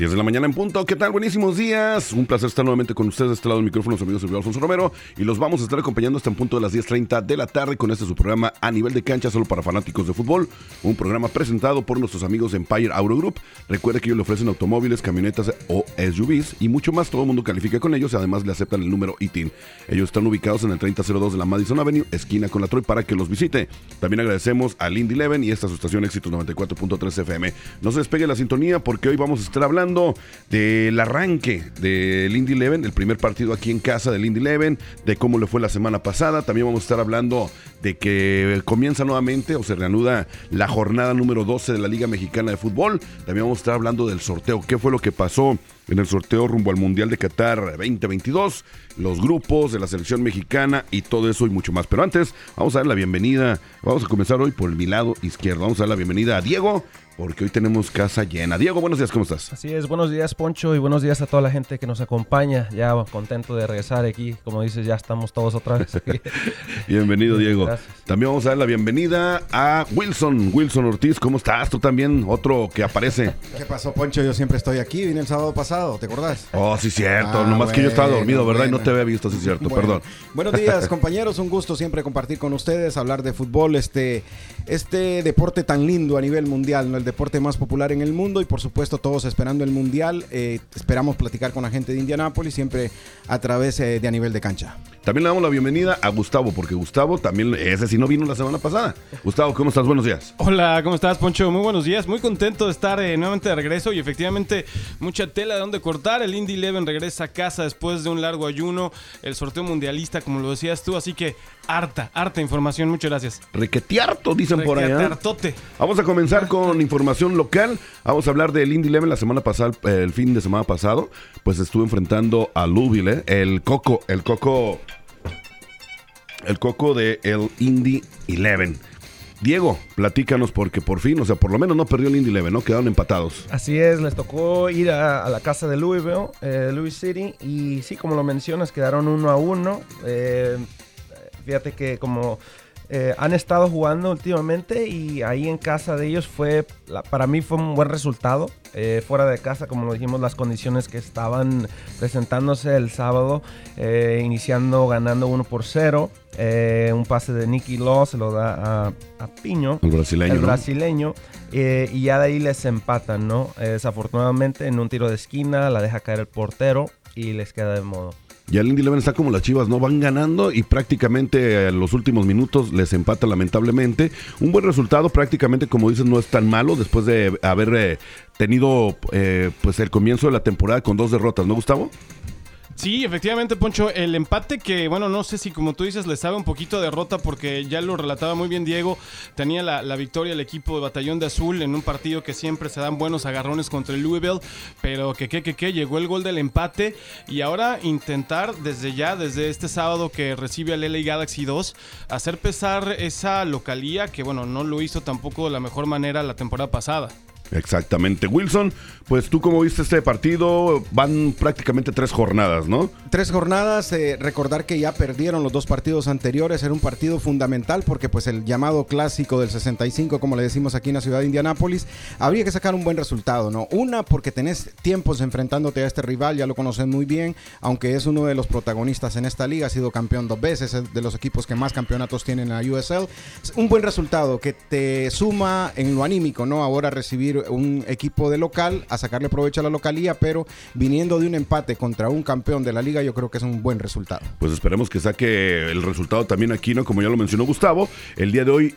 10 de la mañana en punto. ¿Qué tal? Buenísimos días. Un placer estar nuevamente con ustedes de este lado del micrófono, su amigo Silvio Alfonso Romero. Y los vamos a estar acompañando hasta en punto de las 10.30 de la tarde con este su programa a nivel de cancha, solo para fanáticos de fútbol. Un programa presentado por nuestros amigos de Empire Auto Group. Recuerde que ellos le ofrecen automóviles, camionetas o SUVs y mucho más. Todo el mundo califica con ellos y además le aceptan el número ITIN. Ellos están ubicados en el 3002 de la Madison Avenue, esquina con la Troy, para que los visite. También agradecemos a Lindy Leven y esta su estación Éxitos 94.3 FM. No se despegue la sintonía porque hoy vamos a estar hablando de el arranque del Indy Eleven, el primer partido aquí en casa del Indy Eleven, de cómo le fue la semana pasada. También vamos a estar hablando de que comienza nuevamente o se reanuda la jornada número 12 de la Liga Mexicana de Fútbol. También vamos a estar hablando del sorteo, qué fue lo que pasó en el sorteo rumbo al Mundial de Qatar 2022, los grupos de la selección mexicana y todo eso y mucho más. Pero antes, vamos a dar la bienvenida, vamos a comenzar hoy por mi lado izquierdo. Vamos a dar la bienvenida a Diego, porque hoy tenemos casa llena. Diego, buenos días, ¿cómo estás? Así es, buenos días Poncho y buenos días a toda la gente que nos acompaña. Ya contento de regresar aquí, como dices, ya estamos todos otra vez aquí. Bienvenido Diego. También vamos a dar la bienvenida a Wilson, Wilson Ortiz, ¿cómo estás? Tú también, otro que aparece. ¿Qué pasó Poncho? Yo siempre estoy aquí, vine el sábado pasado, ¿te acordás? Oh, sí, cierto, ah, nomás que yo estaba dormido, ¿verdad? Y no te había visto, sí, cierto, perdón. Buenos días compañeros, un gusto siempre compartir con ustedes, hablar de fútbol, este, este deporte tan lindo a nivel mundial, ¿no? el deporte más popular en el mundo y por supuesto todos esperando el mundial. Eh, esperamos platicar con la gente de Indianápolis siempre a través eh, de a nivel de cancha. También le damos la bienvenida a Gustavo, porque Gustavo también, ese sí no vino la semana pasada. Gustavo, ¿cómo estás? Buenos días. Hola, ¿cómo estás, Poncho? Muy buenos días. Muy contento de estar eh, nuevamente de regreso y efectivamente mucha tela de donde cortar. El Indy Eleven regresa a casa después de un largo ayuno, el sorteo mundialista, como lo decías tú, así que harta, harta información. Muchas gracias. Requetearto, dicen por allá. Vamos a comenzar con información local. Vamos a hablar del Indy Eleven la semana pasada, el fin de semana pasado, pues estuvo enfrentando a Louisville, ¿eh? el Coco, el Coco, el Coco de el Indy Eleven. Diego, platícanos porque por fin, o sea, por lo menos no perdió el Indy Eleven, ¿no? Quedaron empatados. Así es, les tocó ir a, la casa de Louisville, eh, Louis City, y sí, como lo mencionas, quedaron uno a uno. Eh, fíjate que como eh, han estado jugando últimamente y ahí en casa de ellos fue, para mí fue un buen resultado. Eh, fuera de casa, como lo dijimos, las condiciones que estaban presentándose el sábado, eh, iniciando ganando 1 por 0. un pase de Nicky Law se lo da a, Piño, el brasileño. El brasileño y ya de ahí les empatan, ¿no? desafortunadamente en un tiro de esquina la deja caer el portero y les queda de modo. Y el Indy está como las Chivas, ¿no? Van ganando y prácticamente en los últimos minutos les empata lamentablemente. Un buen resultado, prácticamente como dices, no es tan malo después de haber eh, tenido eh, pues el comienzo de la temporada con dos derrotas, ¿no, Gustavo? Sí, efectivamente, Poncho, el empate que, bueno, no sé si como tú dices le sabe un poquito de derrota porque ya lo relataba muy bien Diego, tenía la, victoria el equipo de Batallón de Azul en un partido que siempre se dan buenos agarrones contra el Louisville, pero que, que, que, que, llegó el gol del empate y ahora intentar desde ya, desde este sábado que recibe al LA Galaxy 2, hacer pesar esa localía que, bueno, no lo hizo tampoco de la mejor manera la temporada pasada. Exactamente. Wilson, pues tú como viste este partido, van prácticamente tres jornadas, ¿no? Tres jornadas, eh, recordar que ya perdieron los dos partidos anteriores, era un partido fundamental porque pues el llamado clásico del 65, como le decimos aquí en la ciudad de Indianápolis, habría que sacar un buen resultado, ¿no? Una, porque tenés tiempos enfrentándote a este rival, ya lo conocen muy bien, aunque es uno de los protagonistas en esta liga, ha sido campeón dos veces, es de los equipos que más campeonatos tienen en la USL. Un buen resultado que te suma en lo anímico, ¿no? Ahora recibir un equipo de local a sacarle provecho a la localía, pero viniendo de un empate contra un campeón de la liga, yo creo que es un buen resultado. Pues esperemos que saque el resultado también aquí, ¿no? Como ya lo mencionó Gustavo, el día de hoy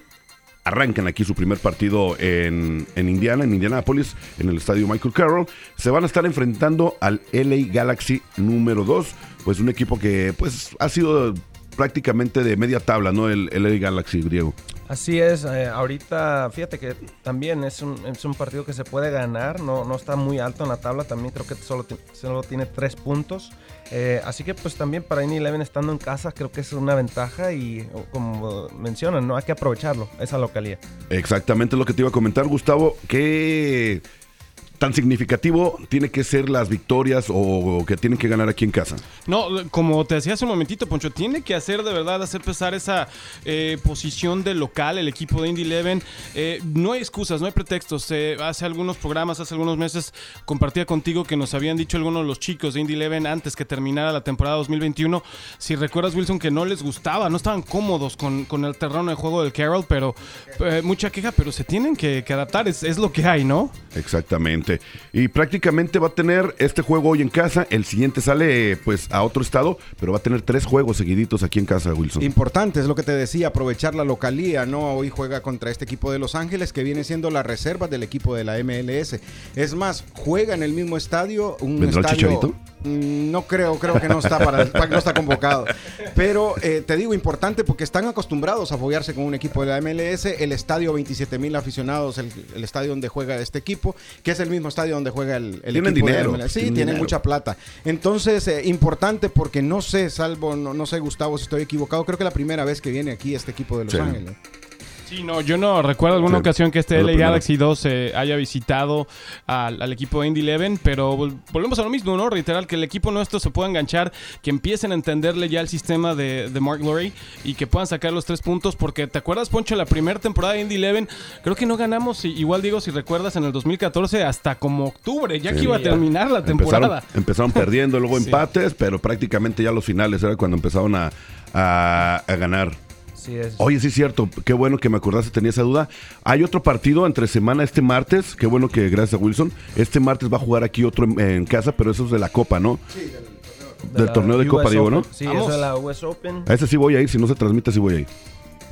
arrancan aquí su primer partido en, en, Indiana, en Indianapolis, en el estadio Michael Carroll. Se van a estar enfrentando al LA Galaxy número 2, pues un equipo que pues ha sido prácticamente de media tabla, ¿no? El, el LA Galaxy, Diego. Así es, eh, ahorita fíjate que también es un, es un partido que se puede ganar, no, no está muy alto en la tabla, también creo que solo, solo tiene tres puntos. Eh, así que pues también para Indy Eleven estando en casa creo que es una ventaja y como mencionan, no hay que aprovecharlo, esa localidad. Exactamente lo que te iba a comentar, Gustavo. ¿Qué tan significativo tiene que ser las victorias o que tienen que ganar aquí en casa? No, como te decía hace un momentito, Poncho, tiene que hacer de verdad, hacer pesar esa eh, posición de local, el equipo de Indy Eleven. Eh, no hay excusas, no hay pretextos. Eh, hace algunos programas, hace algunos meses, compartía contigo que nos habían dicho algunos de los chicos de Indy Eleven antes que terminara la temporada 2021. Si recuerdas, Wilson, que no les gustaba, no estaban cómodos con, con el terreno de juego del Carroll, pero eh, mucha queja, pero se tienen que, que adaptar, es, es lo que hay, ¿no? Exactamente. Y prácticamente va a tener este juego hoy en casa. El siguiente sale pues a otro estado, pero va a tener tres juegos seguiditos aquí en casa, Wilson. Importante, es lo que te decía, aprovechar la localía, ¿no? Hoy juega contra este equipo de Los Ángeles que viene siendo la reserva del equipo de la MLS. Es más, juega en el mismo estadio. Un ¿Vendrá el estadio, Chicharito? Mm, No creo, creo que no está para, no está convocado. Pero eh, te digo, importante porque están acostumbrados a apoyarse con un equipo de la MLS. El estadio 27 mil aficionados, el, el estadio donde juega este equipo, que es el mismo estadio donde juega el, el Tienen equipo dinero, de la MLS. Sí, tienen mucha plata. Entonces, eh, importante porque no sé, salvo, no, no sé, Gustavo, si estoy equivocado, creo que la primera vez que viene aquí este equipo de Los Sí. Ángeles. Sí, no, yo no recuerdo alguna Sí, ocasión que este es la. Galaxy 2 eh, haya visitado al, al equipo de Indy Eleven, pero vol- volvemos a lo mismo, ¿no? Reiterar que el equipo nuestro se pueda enganchar, que empiecen a entenderle ya el sistema de, de Mark Lurie y que puedan sacar los tres puntos, porque ¿te acuerdas, Poncho, la primera temporada de Indy Eleven? Creo que no ganamos, y- igual digo, si recuerdas, en el 2014 hasta como octubre, ya Sí. que iba a terminar la temporada. empezaron perdiendo, luego Sí. empates, pero prácticamente ya los finales era cuando empezaron a, a- a ganar. Así es. Oye, sí es cierto, qué bueno que me acordaste, tenía esa duda. Hay otro partido entre semana este martes, qué bueno que gracias a Wilson. Este martes va a jugar aquí otro en, en casa, pero eso es de la Copa, ¿no? del la torneo de US Copa, digo, ¿no? Sí, Vamos. eso es la US Open. A ese sí voy a ir, si no se transmite, sí voy a ir.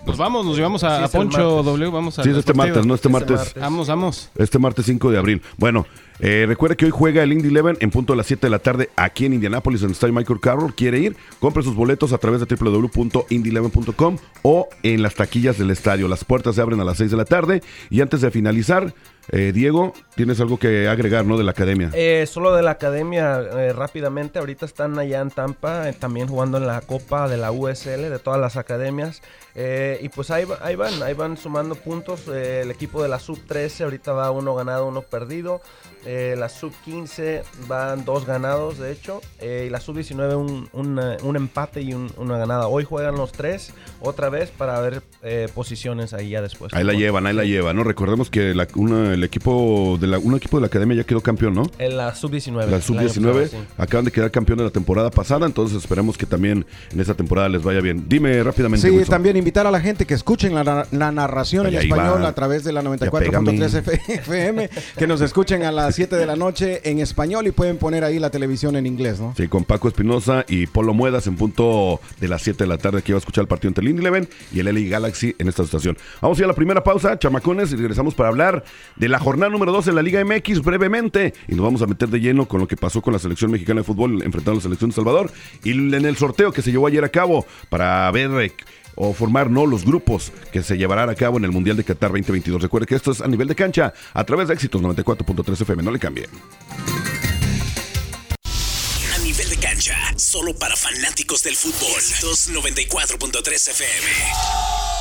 Pues vamos, nos llevamos a, Sí, a Poncho. W, vamos a Sí, es este martes, ¿no? Este Este martes. martes. Vamos, vamos. Este martes 5 de abril. Bueno, eh, recuerde que hoy juega el Indy Eleven en punto de las 7 de la tarde aquí en Indianapolis, en el Estadio Michael Carroll. ¿Quiere ir? Compre sus boletos a través de www.indyeleven.com o en las taquillas del estadio. Las puertas se abren a las 6 de la tarde. Y antes de finalizar, eh, Diego, tienes algo que agregar, ¿no? De la academia. Eh, solo de la academia eh, rápidamente, ahorita están allá en Tampa, eh, también jugando en la Copa de la USL de todas las academias. Eh, y pues ahí, va- ahí van, ahí van sumando puntos. Eh, el equipo de la Sub 13 ahorita va uno ganado, uno perdido. Eh, la Sub 15 van dos ganados, de hecho. Eh, y la Sub 19 un, una- un empate y un- una ganada. Hoy juegan los tres otra vez para ver eh, posiciones ahí ya después. Ahí la llevan, ahí la llevan, ¿no? Recordemos que la- una- el equipo de la, un equipo de la academia ya quedó campeón, ¿no? En la Sub 19. La sub-19 acaban de quedar campeón de la temporada pasada, entonces esperemos que también en esta temporada les vaya bien. Dime rápidamente. Sí, Wilson. también invitar a la gente que escuchen la, la narración en español va. a través de la Ya 94.3 FM, que nos escuchen a las 7 de la noche en español y pueden poner ahí la televisión en inglés, ¿no? Sí, con Paco Espinosa y Polo Muedas en punto de las 7 de la tarde que iba a escuchar el partido entre el Eleven y el LA Galaxy en esta estación. Vamos a ir a la primera pausa, chamacones, y regresamos para hablar de la jornada número 2 de la Liga MX brevemente. Y nos vamos a meter de lleno con lo que pasó con la selección mexicana de fútbol enfrentando a la selección de Salvador y en el sorteo que se llevó ayer a cabo para ver eh, o formar no los grupos que se llevarán a cabo en el Mundial de Qatar 2022. Recuerde que esto es a nivel de cancha a través de éxitos 94.3 FM. No le cambien. A nivel de cancha, solo para fanáticos del fútbol. 294.3 FM.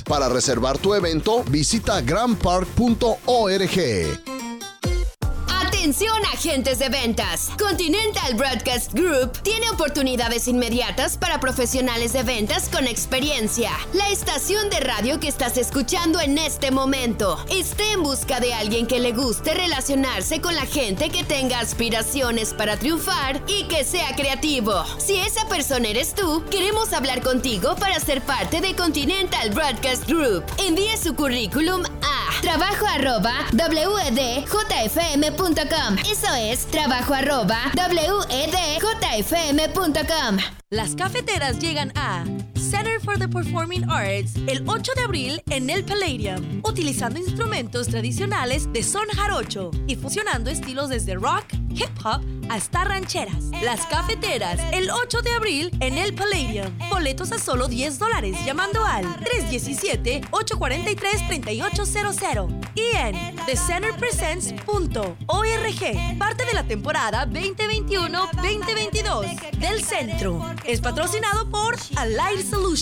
Para reservar tu evento, visita grandpark.org. Atención agentes de ventas. Continental Broadcast Group tiene oportunidades inmediatas para profesionales de ventas con experiencia. La estación de radio que estás escuchando en este momento esté en busca de alguien que le guste relacionarse con la gente que tenga aspiraciones para triunfar y que sea creativo. Si esa persona eres tú, queremos hablar contigo para ser parte de Continental Broadcast Group. Envíe su currículum a trabajo arroba wedjfm.com. Eso es trabajo arroba wedjfm.com. Las cafeteras llegan a For the Performing Arts el 8 de abril en el Palladium, utilizando instrumentos tradicionales de son jarocho y fusionando estilos desde rock, hip hop hasta rancheras. Las cafeteras el 8 de abril en el Palladium. Boletos a solo 10 dólares llamando al 317-843-3800 y en thecenterpresents.org, parte de la temporada 2021-2022 del centro. Es patrocinado por Allied Solutions.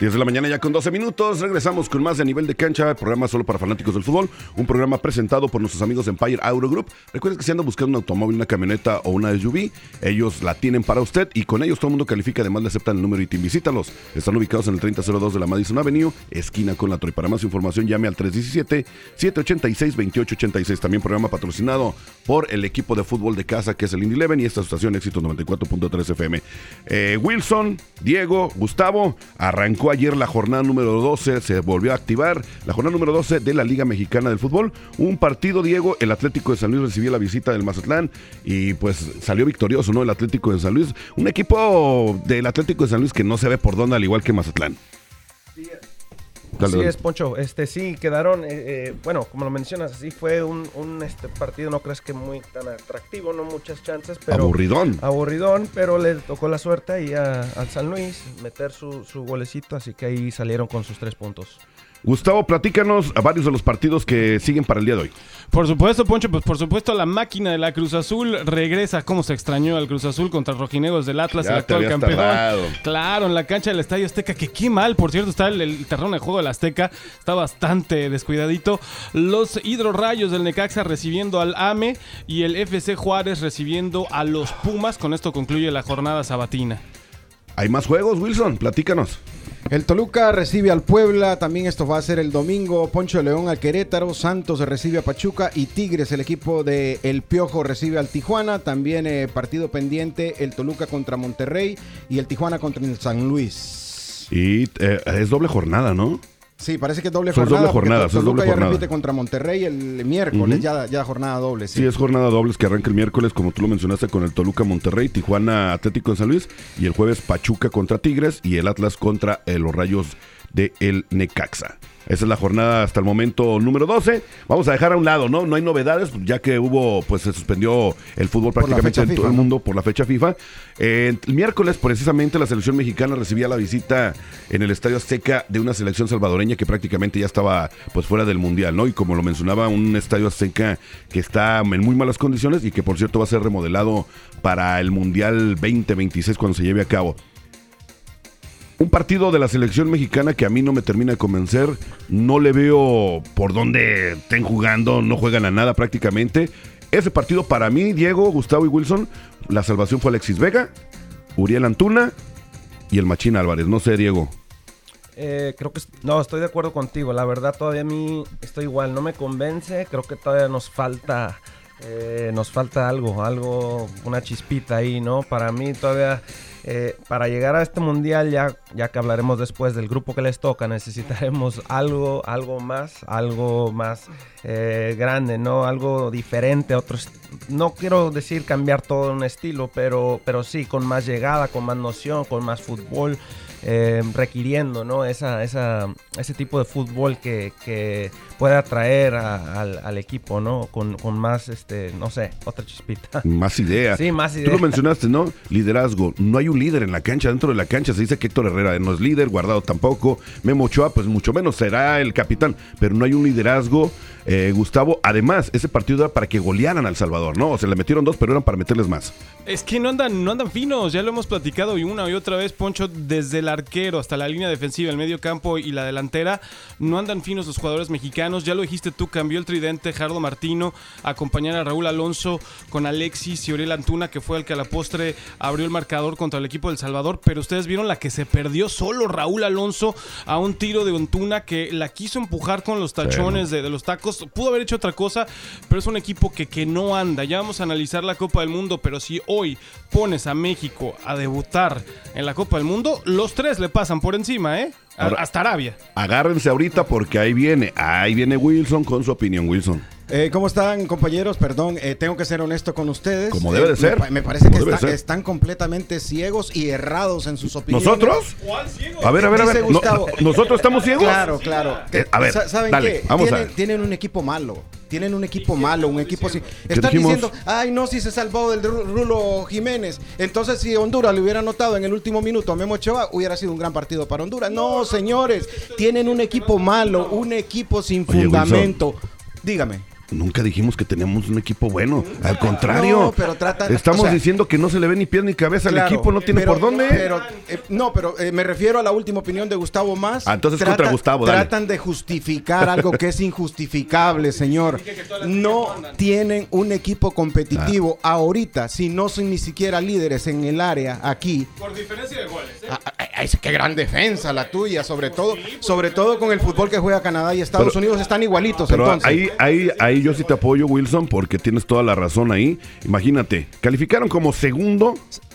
10 de la mañana ya con 12 minutos. Regresamos con más de nivel de cancha, programa solo para fanáticos del fútbol. Un programa presentado por nuestros amigos de Empire Auto Group. Recuerden que si andan buscando un automóvil, una camioneta o una SUV, ellos la tienen para usted y con ellos todo el mundo califica. Además, le aceptan el número y Visítalos. Están ubicados en el 3002 de la Madison Avenue, esquina con la Troy. Para más información, llame al 317-786-2886. También programa patrocinado por el equipo de fútbol de casa que es el Indy Eleven y esta estación Éxito 94.3 FM. Wilson, Diego, Gustavo, arrancó ayer la jornada número 12, se volvió a activar la jornada número 12 de la Liga Mexicana del Fútbol. Un partido, Diego, el Atlético de San Luis recibió la visita del Mazatlán y pues salió victorioso, ¿no? El Atlético de San Luis. Un equipo del Atlético de San Luis que no se ve por dónde, al igual que Mazatlán. Así es, Poncho. Este, sí, quedaron, eh, eh, bueno, como lo mencionas, sí fue un, un, este, partido, no crees que muy tan atractivo, no muchas chances, pero... Aburridón. Aburridón, pero le tocó la suerte ahí al San Luis meter su, su golecito, así que ahí salieron con sus tres puntos. Gustavo, platícanos a varios de los partidos que siguen para el día de hoy. Por supuesto, Poncho, pues por supuesto la máquina de la Cruz Azul regresa. ¿Cómo se extrañó al Cruz Azul contra Rojinegros del Atlas, Ya el actual campeón? tardado. Claro, en la cancha del Estadio Azteca, que qué mal, por cierto, está el, el terreno de juego del Azteca, está bastante descuidadito. Los hidrorrayos del Necaxa recibiendo al AME y el FC Juárez recibiendo a los Pumas. Con esto concluye la jornada sabatina. ¿Hay más juegos, Wilson? Platícanos. El Toluca recibe al Puebla, también esto va a ser el domingo. Poncho de León al Querétaro, Santos recibe a Pachuca y Tigres, el equipo de El Piojo, recibe al Tijuana. También eh, partido pendiente, el Toluca contra Monterrey y el Tijuana contra el San Luis. Y eh, es doble jornada, ¿no? Sí, parece que es doble jornada. doble porque jornada, son Toluca doble ya jornada. repite contra Monterrey el miércoles, ya, ya jornada doble. Sí. Sí, es jornada dobles que arranca el miércoles, como tú lo mencionaste, con el Toluca Monterrey, Tijuana Atlético de San Luis, y el jueves Pachuca contra Tigres y el Atlas contra eh, los Rayos de el Necaxa. Esa es la jornada hasta el momento número 12. Vamos a dejar a un lado, ¿no? No hay novedades, ya que hubo, pues se suspendió el fútbol prácticamente en todo el mundo por la fecha FIFA. Eh, el miércoles, precisamente, la selección mexicana recibía la visita en el Estadio Azteca de una selección salvadoreña que prácticamente ya estaba pues fuera del Mundial, ¿no? Y como lo mencionaba, un Estadio Azteca que está en muy malas condiciones y que, por cierto, va a ser remodelado para el Mundial 2026 cuando se lleve a cabo. Un partido de la selección mexicana que a mí no me termina de convencer. No le veo por dónde estén jugando, no juegan a nada prácticamente. Ese partido para mí, Diego, Gustavo y Wilson, la salvación fue Alexis Vega, Uriel Antuna y el Machín Álvarez. No sé, Diego. Eh, creo que no, estoy de acuerdo contigo. La verdad todavía a mí estoy igual, no me convence. Creo que todavía nos falta, eh, nos falta algo, algo, una chispita ahí, ¿no? Para mí todavía, eh, para llegar a este mundial ya, ya que hablaremos después del grupo que les toca, necesitaremos algo, algo más, algo más eh, grande, ¿no? Algo diferente, otros. No quiero decir cambiar todo un estilo, pero, pero sí con más llegada, con más noción, con más fútbol eh, requiriendo ¿no? esa, esa, ese tipo de fútbol que, que puede atraer a- al, al equipo ¿no? con, con más, este, no sé, otra chispita. Más idea. Sí, más Tú idea. lo mencionaste, ¿no? Liderazgo. No hay un líder en la cancha. Dentro de la cancha se dice que Héctor Herrera no es líder, Guardado tampoco. Memo Ochoa, pues mucho menos será el capitán. Pero no hay un liderazgo. Eh, Gustavo, además, ese partido era para que golearan al Salvador, ¿no? O sea, le metieron dos, pero eran para meterles más. Es que no andan, no andan finos, ya lo hemos platicado y una y otra vez, Poncho, desde el arquero hasta la línea defensiva, el medio campo y la delantera, no andan finos los jugadores mexicanos. Ya lo dijiste tú, cambió el tridente Jardo Martino, a acompañar a Raúl Alonso con Alexis y Oriel Antuna, que fue el que a la postre abrió el marcador contra el equipo del Salvador. Pero ustedes vieron la que se perdió solo Raúl Alonso a un tiro de Antuna que la quiso empujar con los tachones de, de los tacos. Pudo haber hecho otra cosa, pero es un equipo que, que no anda. Ya vamos a analizar la Copa del Mundo, pero si hoy pones a México a debutar en la Copa del Mundo, los tres le pasan por encima, ¿eh? A- Ahora- hasta Arabia. Agárrense ahorita porque ahí viene, ahí viene Wilson con su opinión, Wilson. Eh, ¿Cómo están, compañeros? Perdón, eh, tengo que ser honesto con ustedes. Como Eh, debe de me ser. Me, parece que debe está- de ser. están completamente ciegos y errados en sus opiniones. ¿Nosotros? A ver, a ver, a ver. no-. ¿Nosotros estamos ciegos? Claro, claro. Eh, a ver, Sa- ¿Saben dale, qué? vamos a tienen, ver. tienen un equipo malo. Tienen un equipo malo, un equipo sin... Están dijimos? diciendo, ay, no, si se salvó del Ru- Rulo Jiménez. Entonces, si Honduras le hubiera anotado en el último minuto a Memo Ochoa, hubiera sido un gran partido para Honduras. No, señores, tienen un equipo malo, un equipo sin fundamento. Dígame. Nunca dijimos que teníamos un equipo bueno. Al contrario. No, pero tratan- Estamos o sea- diciendo que no se le ve ni pie ni cabeza al equipo, no tiene pero- por dónde. pero, eh, no, pero eh, me refiero a la última opinión de Gustavo Más. Ah, entonces contra Gustavo, dale. Tratan de justificar algo que es injustificable, señor. No tienen un equipo competitivo Ah. ahorita, si no son ni siquiera líderes en el área aquí. Por diferencia de goles, ¿eh? Ah, qué gran defensa la tuya, sobre todo, sobre todo con el fútbol que juega Canadá y Estados Pero- Unidos están igualitos. Pero entonces. ahí, ahí, ahí yo sí te apoyo, Wilson, porque tienes toda la razón ahí. Imagínate, calificaron como segundo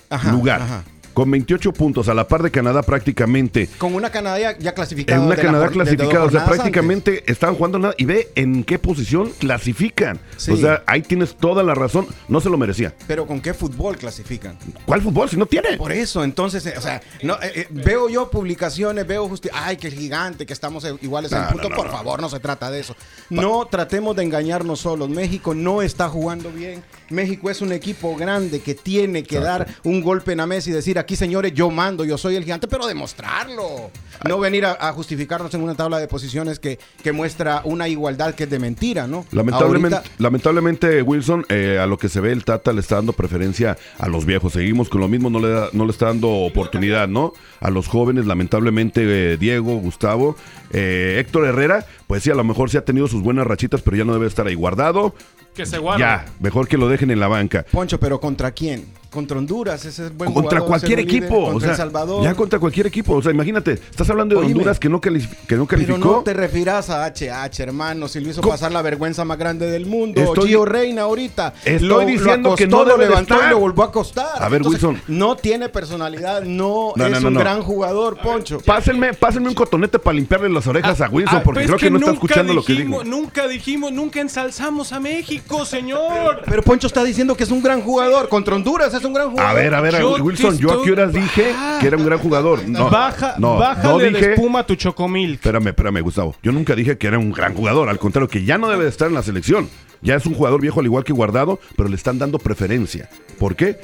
Ajá, lugar. ajá. Con 28 puntos, a la par de Canadá prácticamente. con una Canadá ya, ya clasificada. En una Canadá clasificada, o sea, prácticamente estaban jugando nada. Y ve en qué posición clasifican. Sí. O sea, ahí tienes toda la razón. No se lo merecía. antes. Pero ¿con qué fútbol clasifican? ¿Cuál fútbol si no tiene? Por eso, entonces, eh, o sea, no, eh, eh, veo yo publicaciones, veo justi ay, que gigante, que estamos iguales en No, punto. no, no, Por favor, no se trata de eso. No tratemos de engañarnos solos. México no está jugando bien. México es un equipo grande que tiene que dar un golpe en la mesa y decir, aquí señores, yo mando, yo soy el gigante, pero demostrarlo. No venir a, a justificarnos en una tabla de posiciones que, que muestra una igualdad que es de mentira, ¿no? Lamentablemente, Ahorita- lamentablemente Wilson, eh, a lo que se ve, el Tata le está dando preferencia a los viejos. Seguimos con lo mismo, no le, da- no le está dando oportunidad, ¿no? A los jóvenes, lamentablemente, eh, Diego, Gustavo, eh, Héctor Herrera, pues sí, a lo mejor sí ha tenido sus buenas rachitas, pero ya no debe estar ahí guardado. Que se guarda. Ya, mejor que lo dejen en la banca. Poncho, pero ¿contra quién? Contra Honduras, ese es buen contra jugador, cualquier líder, equipo, o Contra sea, El Salvador. ya contra cualquier equipo, o sea, imagínate, estás hablando de Oíme. Honduras que no, que no Pero calificó. no te refieras a HH, hermano, si lo hizo ¿Cómo? pasar la vergüenza más grande del mundo. Estoy- Gio Reina ahorita. Estoy diciendo acostó, que no lo levantó estar. y lo volvió a acostar. A ver, Wilson. No tiene personalidad, no, No, es no, no, un no. gran jugador, Poncho. Pásenme, pásenme un cotonete para limpiarle las orejas a Wilson, Ah, porque pero creo es que, no está nunca escuchando lo que dijimos- digo. Nunca dijimos, nunca ensalzamos a México, señor. Pero Poncho está diciendo que es un gran jugador. Contra Honduras es es un gran jugador. A ver, a ver, Yo Wilson, yo aquí horas estoy- dije que era un gran jugador. No, Baja, no, bájale no de dije. espuma a tu chocomilk. Espérame, espérame, Gustavo. Yo nunca dije que era un gran jugador. Al contrario, que ya no debe de estar en la selección. Ya es un jugador viejo al igual que Guardado, pero le están dando preferencia. ¿Por qué?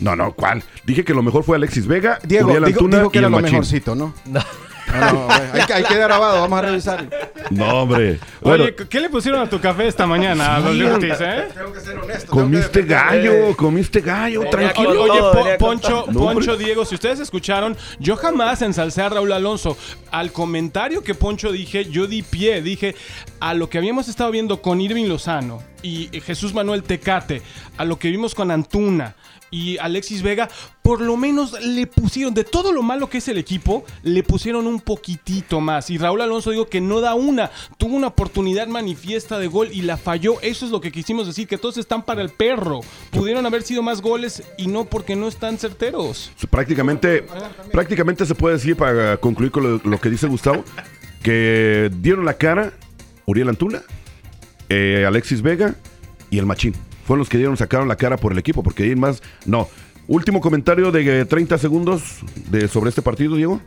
No, no, ¿cuál? Dije que lo mejor fue Alexis Vega, Diego, Uriel dijo, Antuna dijo que y era el lo Machín. mejorcito, ¿no? No. No, hay, que- hay que dar grabado, vamos a revisarlo. No, hombre. Bueno, Oye, ¿qué le pusieron a tu café esta mañana, Don Ortiz, eh? Tengo que ser honesto. comiste gallo, comiste gallo, Venía tranquilo. Oye, Po- Poncho. No, Poncho, hombre. Diego, si ustedes escucharon, yo jamás ensalcé a Raúl Alonso. Al comentario que Poncho dije, yo di pie, dije a lo que habíamos estado viendo con Irving Lozano y Jesús Manuel Tecate, a lo que vimos con Antuna y Alexis Vega, por lo menos le pusieron, de todo lo malo que es el equipo, le pusieron un poquitito más. Y Raúl Alonso digo que no da una, tuvo una oportunidad manifiesta de gol y la falló. Eso es lo que quisimos decir, que todos están para el perro. Pudieron haber sido más goles y no porque no están certeros. Prácticamente, prácticamente se puede decir, para concluir con lo, lo que dice Gustavo, que dieron la cara Uriel Antuna, eh, Alexis Vega y el Machín. Fueron los que dieron, sacaron la cara por el equipo, porque ahí más, no. Último comentario de eh, 30 segundos de, sobre este partido, Diego.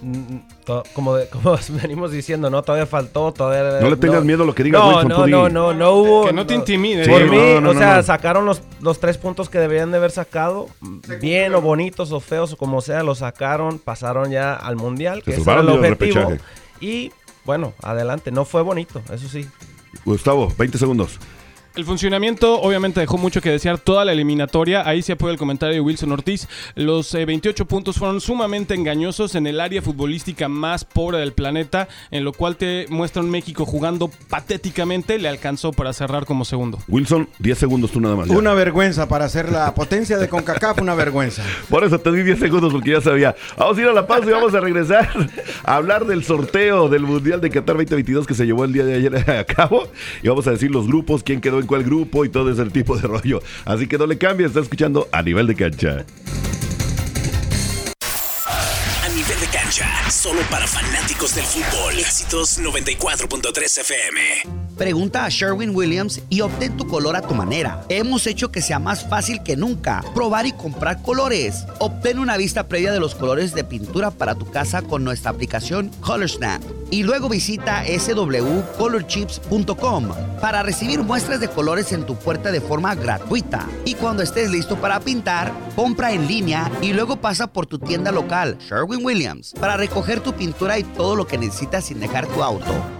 Mm, to- Como, de- como venimos diciendo, ¿no? Todavía faltó, todavía... No le tengas miedo a lo que diga no, Wilson, No, no, no, no hubo... Que no te intimide. Sí, Por no, mí, no, o no, sea, no. sacaron los, los tres puntos que deberían de haber sacado, bien o bonitos o feos o como sea, los sacaron, pasaron ya al mundial, que ese era el objetivo. Y bueno, adelante, no fue bonito, eso sí. Gustavo, 20 segundos. El funcionamiento obviamente dejó mucho que desear toda la eliminatoria. Ahí se apoya el comentario de Wilson Ortiz. Los eh, 28 puntos fueron sumamente engañosos en el área futbolística más pobre del planeta, en lo cual te muestra un México jugando patéticamente. Le alcanzó para cerrar como segundo. Wilson, 10 segundos tú nada más. ya. Una vergüenza para hacer la potencia de CONCACAF, una vergüenza. Por eso te di 10 segundos porque ya sabía. Vamos a ir a la pausa y vamos a regresar a hablar del sorteo del Mundial de Qatar 2022 que se llevó el día de ayer a cabo. Y vamos a decir los grupos, quién quedó en cuál grupo y todo ese tipo de rollo. Así que no le cambies, está escuchando a nivel de cancha. A nivel de cancha, solo para fanáticos del fútbol. Éxitos 94.3 FM. Pregunta a Sherwin Williams y obtén tu color a tu manera. Hemos hecho que sea más fácil que nunca probar y comprar colores. Obtén una vista previa de los colores de pintura para tu casa con nuestra aplicación ColorSnap. Y luego visita swcolorchips.com para recibir muestras de colores en tu puerta de forma gratuita. Y cuando estés listo para pintar, compra en línea y luego pasa por tu tienda local, Sherwin Williams, para recoger tu pintura y todo lo que necesitas sin dejar tu auto.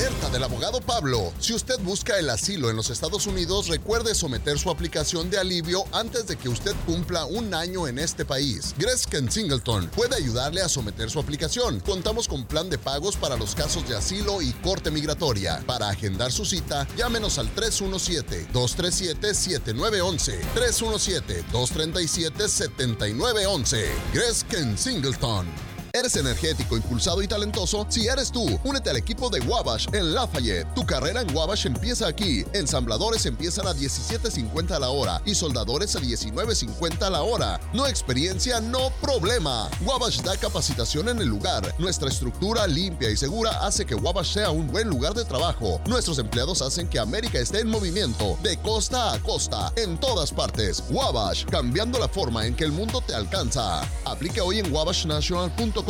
Alerta del abogado Pablo. Si usted busca el asilo en los Estados Unidos, recuerde someter su aplicación de alivio antes de que usted cumpla un año en este país. Gresken Singleton puede ayudarle a someter su aplicación. Contamos con plan de pagos para los casos de asilo y corte migratoria. Para agendar su cita, llámenos al 317-237-7911. 317-237-7911. Gresken Singleton. ¿Eres energético, impulsado y talentoso? Si eres tú, únete al equipo de Wabash en Lafayette. Tu carrera en Wabash empieza aquí. Ensambladores empiezan a 17.50 a la hora y soldadores a 19.50 a la hora. No experiencia, no problema. Wabash da capacitación en el lugar. Nuestra estructura limpia y segura hace que Wabash sea un buen lugar de trabajo. Nuestros empleados hacen que América esté en movimiento, de costa a costa, en todas partes. Wabash, cambiando la forma en que el mundo te alcanza. Aplica hoy en wabashnational.com,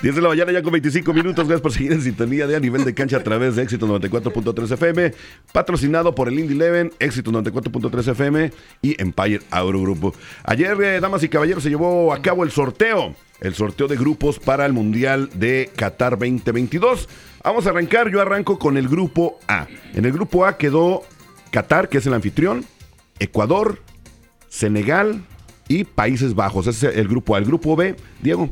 10 de la mañana ya con 25 minutos. Gracias por seguir en sintonía de a nivel de cancha a través de Éxito 94.3 FM. Patrocinado por el Indy Eleven, Éxito 94.3 FM y Empire Auro Grupo. Ayer, eh, damas y caballeros, se llevó a cabo el sorteo. El sorteo de grupos para el Mundial de Qatar 2022. Vamos a arrancar. Yo arranco con el grupo A. En el grupo A quedó Qatar, que es el anfitrión, Ecuador, Senegal y Países Bajos. Ese es el grupo A. El grupo B, Diego.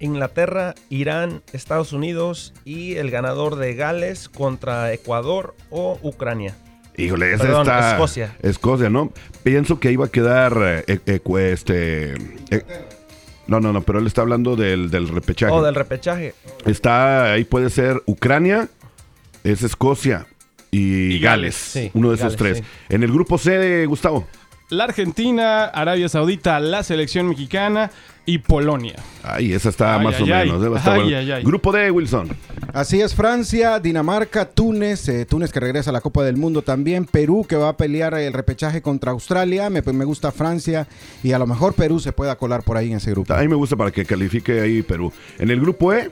Inglaterra, Irán, Estados Unidos y el ganador de Gales contra Ecuador o Ucrania. Híjole, esa Perdón, está. Escocia. Escocia, ¿no? Pienso que iba a quedar. eh, eh, este. eh, no, no, no, pero él está hablando del, del repechaje. O del repechaje. Está, ahí puede ser Ucrania, es Escocia y, Y Gales. Gales, sí, uno de esos Gales, tres. En el grupo C, Gustavo. La Argentina, Arabia Saudita, la selección mexicana y Polonia. Ay, esa está Ay, más ay, o ay. menos. está Ay, bueno. ay, ay. Grupo D, Wilson. Así es, Francia, Dinamarca, Túnez, eh, Túnez que regresa a la Copa del Mundo también, Perú que va a pelear el repechaje contra Australia, me, me gusta Francia y a lo mejor Perú se pueda colar por ahí en ese grupo. A mí me gusta para que califique ahí Perú. En el grupo E,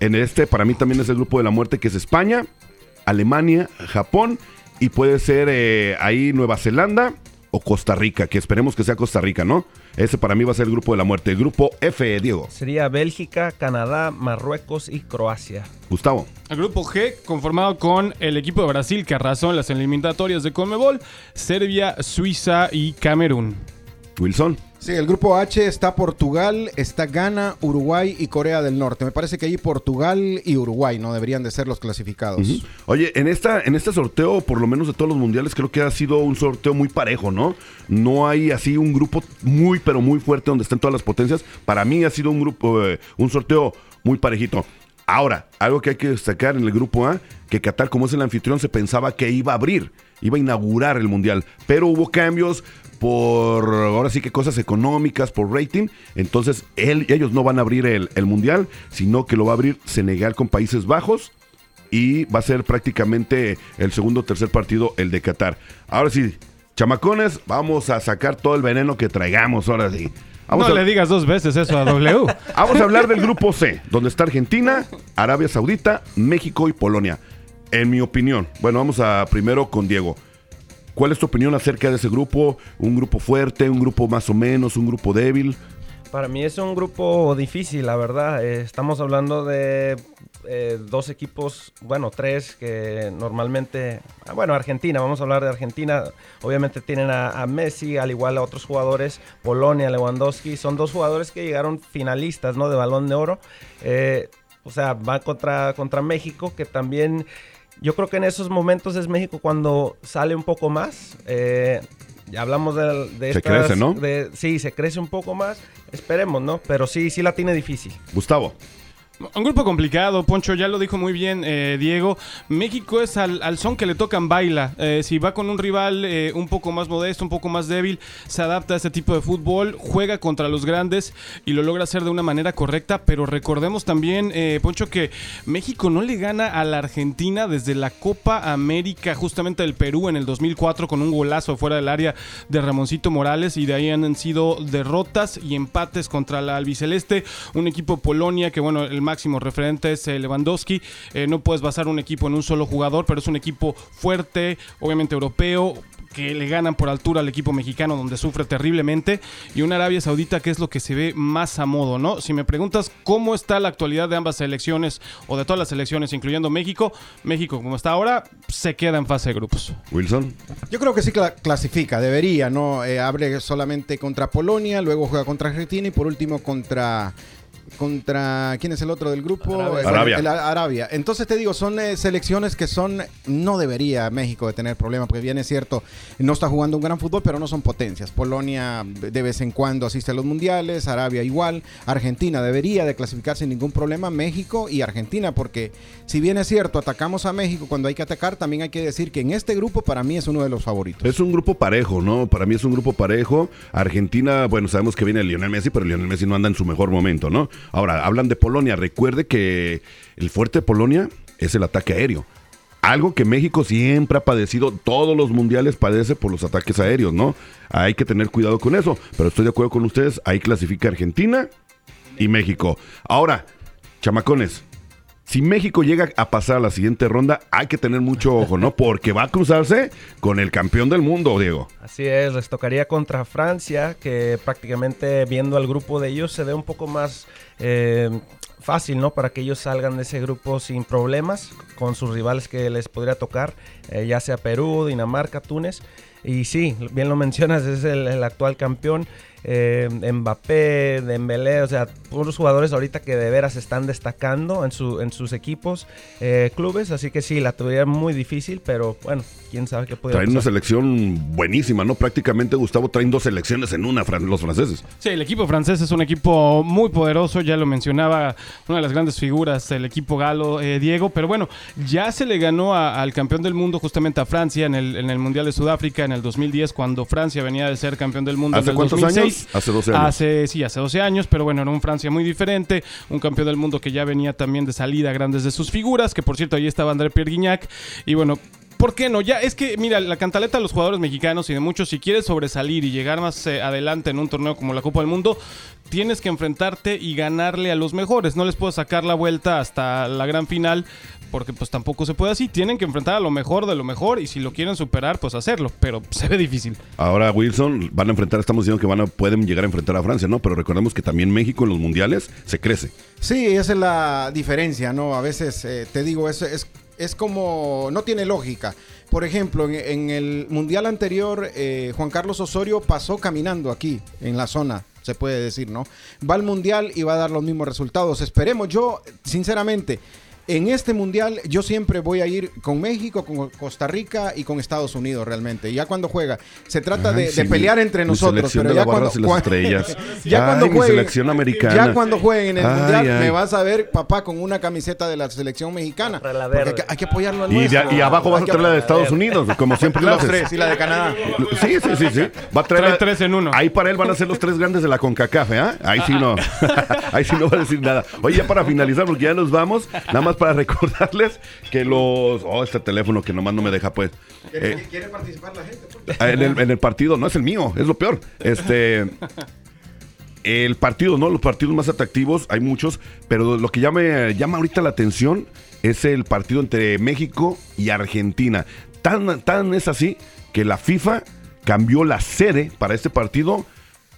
en este para mí también es el grupo de la muerte, que es España, Alemania, Japón y puede ser eh, ahí Nueva Zelanda o Costa Rica, que esperemos que sea Costa Rica, ¿no? Ese para mí va a ser el grupo de la muerte. El grupo F, Diego. Sería Bélgica, Canadá, Marruecos y Croacia. Gustavo. El grupo G, conformado con el equipo de Brasil que arrasó en las eliminatorias de Conmebol, Serbia, Suiza y Camerún. Wilson. Sí, el grupo H está Portugal, está Ghana, Uruguay y Corea del Norte. Me parece que ahí Portugal y Uruguay no deberían de ser los clasificados. Oye, en esta, en este sorteo, por lo menos de todos los mundiales, creo que ha sido un sorteo muy parejo, ¿no? No hay así un grupo muy, pero muy fuerte donde estén todas las potencias. Para mí ha sido un grupo, eh, un sorteo muy parejito. Ahora, algo que hay que destacar en el grupo A, que Qatar, como es el anfitrión, se pensaba que iba a abrir, iba a inaugurar el mundial, pero hubo cambios por ahora sí que cosas económicas, por rating. Entonces, él, ellos no van a abrir el, el mundial, sino que lo va a abrir Senegal con Países Bajos y va a ser prácticamente el segundo o tercer partido el de Qatar. Ahora sí, chamacones, vamos a sacar todo el veneno que traigamos ahora sí. Vamos, no a, le digas dos veces eso a W. vamos a hablar del grupo C, donde está Argentina, Arabia Saudita, México y Polonia. En mi opinión, bueno, vamos a primero con Diego. ¿Cuál es tu opinión acerca de ese grupo? ¿Un grupo fuerte, un grupo más o menos, un grupo débil? Para mí es un grupo difícil, la verdad. Eh, estamos hablando de eh, dos equipos, bueno, tres que normalmente, ah, bueno, Argentina, vamos a hablar de Argentina. Obviamente tienen a, Messi, al igual a otros jugadores, Polonia, Lewandowski. Son dos jugadores que llegaron finalistas, ¿no? De Balón de Oro. Eh, o sea, van contra, contra México, que también yo creo que en esos momentos es México cuando sale un poco más. Eh, ya hablamos de, de Se crece, ¿no? de- sí, se crece un poco más. Esperemos, ¿no? Pero sí, sí la tiene difícil. Gustavo. Un grupo complicado, Poncho, ya lo dijo muy bien eh, Diego. México es al, al son que le tocan baila. Eh, si va con un rival eh, un poco más modesto, un poco más débil, se adapta a este tipo de fútbol, juega contra los grandes y lo logra hacer de una manera correcta. Pero recordemos también, Poncho, que México no le gana a la Argentina desde la Copa América, justamente del Perú en el 2004, con un golazo fuera del área de Ramoncito Morales. Y de ahí han sido derrotas y empates contra la albiceleste. Un equipo Polonia que, bueno, el máximo referente es eh, Lewandowski. Eh, no puedes basar un equipo en un solo jugador, pero es un equipo fuerte, obviamente europeo que le ganan por altura al equipo mexicano donde sufre terriblemente y una Arabia Saudita que es lo que se ve más a modo, ¿no? Si me preguntas cómo está la actualidad de ambas selecciones o de todas las selecciones, incluyendo México, México como está ahora se queda en fase de grupos. Wilson. Yo creo que sí cla- clasifica, debería, ¿no? Eh, abre solamente contra Polonia, luego juega contra Argentina y por último contra contra ¿quién es el otro del grupo? Arabia. Arabia. el Arabia. Entonces te digo, son eh, selecciones que son no debería México de tener problema porque bien es cierto, no está jugando un gran fútbol, pero no son potencias. Polonia de vez en cuando asiste a los mundiales, Arabia igual, Argentina debería de clasificar sin ningún problema, México y Argentina porque si bien es cierto, atacamos a México cuando hay que atacar, también hay que decir que en este grupo para mí es uno de los favoritos. Es un grupo parejo, ¿no? Para mí es un grupo parejo. Argentina, bueno, sabemos que viene Lionel Messi, pero Lionel Messi no anda en su mejor momento, ¿no? Ahora, hablan de Polonia. Recuerde que el fuerte de Polonia es el ataque aéreo. Algo que México siempre ha padecido, todos los mundiales padece por los ataques aéreos, ¿no? Hay que tener cuidado con eso, pero estoy de acuerdo con ustedes, ahí clasifica Argentina y México. Ahora, chamacones, si México llega a pasar a la siguiente ronda, hay que tener mucho ojo, ¿no? Porque va a cruzarse con el campeón del mundo, Diego. Así es, les tocaría contra Francia, que prácticamente viendo al grupo de ellos se ve un poco más eh, fácil, ¿no? Para que ellos salgan de ese grupo sin problemas con sus rivales que les podría tocar, eh, ya sea Perú, Dinamarca, Túnez. Y sí, bien lo mencionas, es el, el actual campeón. Eh, Mbappé, Dembélé, o sea, puros jugadores ahorita que de veras están destacando en, su, en sus equipos, eh, clubes, así que sí, la tuvieron muy difícil, pero bueno, quién sabe qué puede Traen una selección buenísima, ¿no? Prácticamente, Gustavo, traen dos selecciones en una, fran- los franceses. Sí, el equipo francés es un equipo muy poderoso, ya lo mencionaba una de las grandes figuras, el equipo galo, eh, Diego, pero bueno, ya se le ganó a- al campeón del mundo justamente a Francia en el, en el Mundial de Sudáfrica en el 2010, cuando Francia venía de ser campeón del mundo ¿Hace en el cuántos 2006. años? Hace 12 años. Hace, sí, hace 12 años, pero bueno, era un Francia muy diferente, un campeón del mundo que ya venía también de salida grandes de sus figuras, que por cierto ahí estaba André Pierre Guignac, y bueno, ¿Por qué no? Ya es que, mira, la cantaleta de los jugadores mexicanos y de muchos, si quieres sobresalir y llegar más eh, adelante en un torneo como la Copa del Mundo, tienes que enfrentarte y ganarle a los mejores. No les puedes sacar la vuelta hasta la gran final, porque pues tampoco se puede así. Tienen que enfrentar a lo mejor de lo mejor y si lo quieren superar, pues hacerlo. Pero se ve difícil. Ahora, Wilson, van a enfrentar, estamos diciendo que van a, pueden llegar a enfrentar a Francia, ¿no? Pero recordemos que también México en los mundiales se crece. Sí, esa es la diferencia, ¿no? A veces, eh, te digo, es, es, es como, no tiene lógica. Por ejemplo, en, el Mundial anterior, eh, Juan Carlos Osorio pasó caminando aquí, en la zona, se puede decir, ¿no? Va al Mundial y va a dar los mismos resultados. Esperemos, yo, sinceramente, en este mundial yo siempre voy a ir con México, con Costa Rica y con Estados Unidos realmente. Ya cuando juega, se trata Ay, de, sí, de pelear entre mi nosotros. Pero de ya cuando, y las cua- estrellas. ya Ay, cuando mi jueguen, selección americana. ya cuando jueguen en el Ay, mundial, me vas a ver, papá, con una camiseta de la selección mexicana. La Porque hay que, hay que apoyarlo al Y, de- nuestro. y abajo vas a traer la de. Estados Unidos, como siempre lo Los haces. tres y la de Canadá. Sí, sí, sí, sí. Va a traer Trae la- tres en uno. Ahí para él van a ser los tres grandes de la CONCACAF, ¿eh? Ahí sí no. Ahí sí no va a decir nada. Oye, ya para finalizar, porque ya nos vamos, nada más para recordarles que los... Oh, este teléfono que nomás no me deja, pues. ¿Quiere, Eh, quiere participar la gente? pues? en, el, en el partido, no es el mío, es lo peor. Este... El partido, ¿no? Los partidos más atractivos, hay muchos, pero lo que ya me llama ahorita la atención es el partido entre México y Argentina. Tan, tan es así que la FIFA cambió la sede para este partido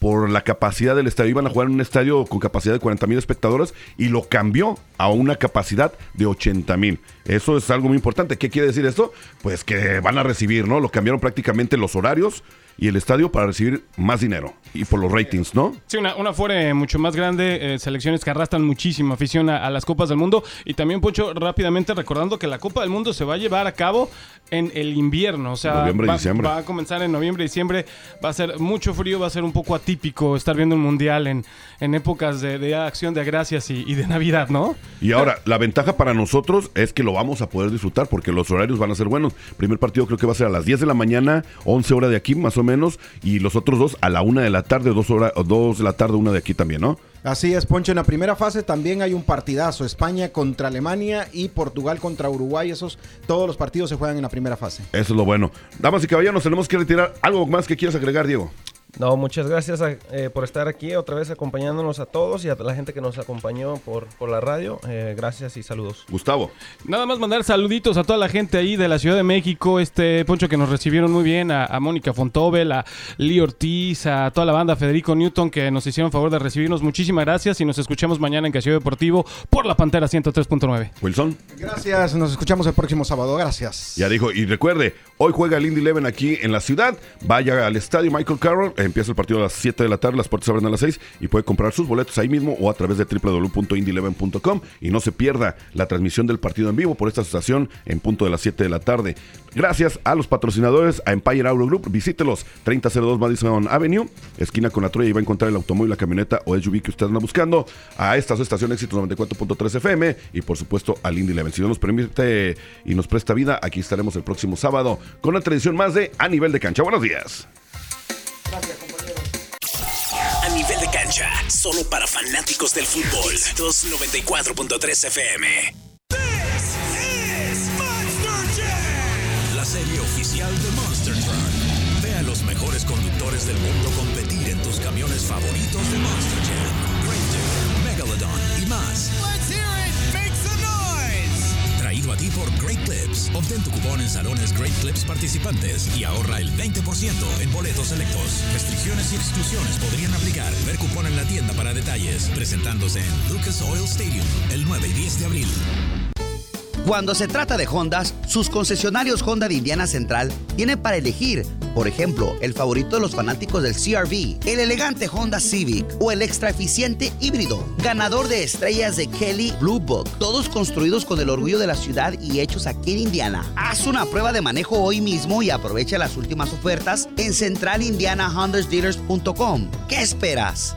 por la capacidad del estadio. Iban a jugar en un estadio con capacidad de 40 mil espectadores y lo cambió a una capacidad de 80 mil. Eso es algo muy importante. ¿Qué quiere decir esto? Pues que van a recibir, ¿no? Lo cambiaron prácticamente los horarios y el estadio para recibir más dinero y por los ratings, ¿no? Sí, una, una fuera mucho más grande, eh, selecciones que arrastran muchísima afición a, a las Copas del Mundo. Y también, Poncho, rápidamente recordando que la Copa del Mundo se va a llevar a cabo en el invierno. O sea, Noviembre va, diciembre. va a comenzar en noviembre y diciembre. Va a ser mucho frío, va a ser un poco atípico estar viendo un mundial en, en épocas de, de acción de gracias y, y de Navidad, ¿no? Y ahora, la ventaja para nosotros es que lo vamos a poder disfrutar porque los horarios van a ser buenos. Primer partido creo que va a ser a las 10 de la mañana, 11 horas de aquí más o menos, y los otros dos a la 1 de la tarde, 2 horas, 2 de la tarde, una de aquí también, ¿no? Así es, Poncho. En la primera fase también hay un partidazo. España contra Alemania y Portugal contra Uruguay. Esos, todos los partidos se juegan en la primera fase. Eso es lo bueno. Damas y caballeros, tenemos que retirar. ¿Algo más que quieras agregar, Diego? No, muchas gracias a- eh, por estar aquí otra vez acompañándonos a todos y a la gente que nos acompañó por, por la radio. Eh, gracias y saludos. Gustavo. Nada más mandar saluditos a toda la gente ahí de la Ciudad de México, este Poncho que nos recibieron muy bien, a, a Mónica Fontobel, a Lee Ortiz, a toda la banda Federico Newton que nos hicieron favor de recibirnos. Muchísimas gracias y nos escuchamos mañana en Castillo Deportivo por la Pantera 103.9. Wilson. Gracias. Nos escuchamos el próximo sábado. Gracias. Ya dijo, y recuerde, hoy juega el Indy Eleven aquí en la ciudad. Vaya al estadio Michael Carroll, empieza el partido a las 7 de la tarde, las puertas abren a las 6 y puede comprar sus boletos ahí mismo o a través de www.indyeleven.com y no se pierda la transmisión del partido en vivo por esta estación en punto de las 7 de la tarde. Gracias a los patrocinadores, a Empire Auto Group, visítelos 3002 Madison Avenue, esquina con la Troya y va a encontrar el automóvil, la camioneta o SUV que usted anda buscando, a esta su estación Éxito 94.3 FM y por supuesto al Indy Eleven. Si no nos permite y nos presta vida, aquí estaremos el próximo sábado con la tradición más de A Nivel de Cancha. Buenos días. A nivel de cancha, solo para fanáticos del fútbol. 294.3 FM. La serie oficial de Monster Truck. Ve a los mejores conductores del mundo competir en tus camiones favoritos de Monster Jam, Ranger, Megalodon y más. Traído a ti por Great Clips. Obtén tu cupón en salones Great Clips participantes y ahorra el 20% en boletos selectos. Restricciones y exclusiones podrían aplicar. Ver cupón en la tienda para detalles. Presentándose en Lucas Oil Stadium el 9 y 10 de abril. Cuando se trata de Hondas, sus concesionarios Honda de Indiana Central tienen para elegir, por ejemplo, el favorito de los fanáticos del CRV, el elegante Honda Civic o el extra eficiente híbrido, ganador de estrellas de Kelly Blue Book, todos construidos con el orgullo de la ciudad y hechos aquí en Indiana. Haz una prueba de manejo hoy mismo y aprovecha las últimas ofertas en centralindianahondasdealers.com. ¿Qué esperas?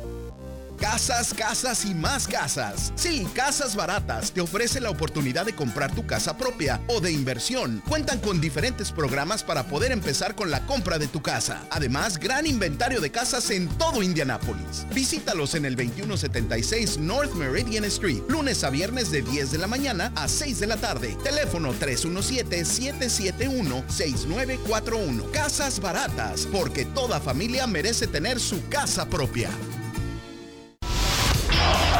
Casas, casas y más casas. Sí, Casas Baratas te ofrece la oportunidad de comprar tu casa propia o de inversión. Cuentan con diferentes programas para poder empezar con la compra de tu casa. Además, gran inventario de casas en todo Indianápolis. Visítalos en el 2176 North Meridian Street, lunes a viernes de 10 de la mañana a 6 de la tarde. Teléfono 317-771-6941. Casas Baratas, porque toda familia merece tener su casa propia.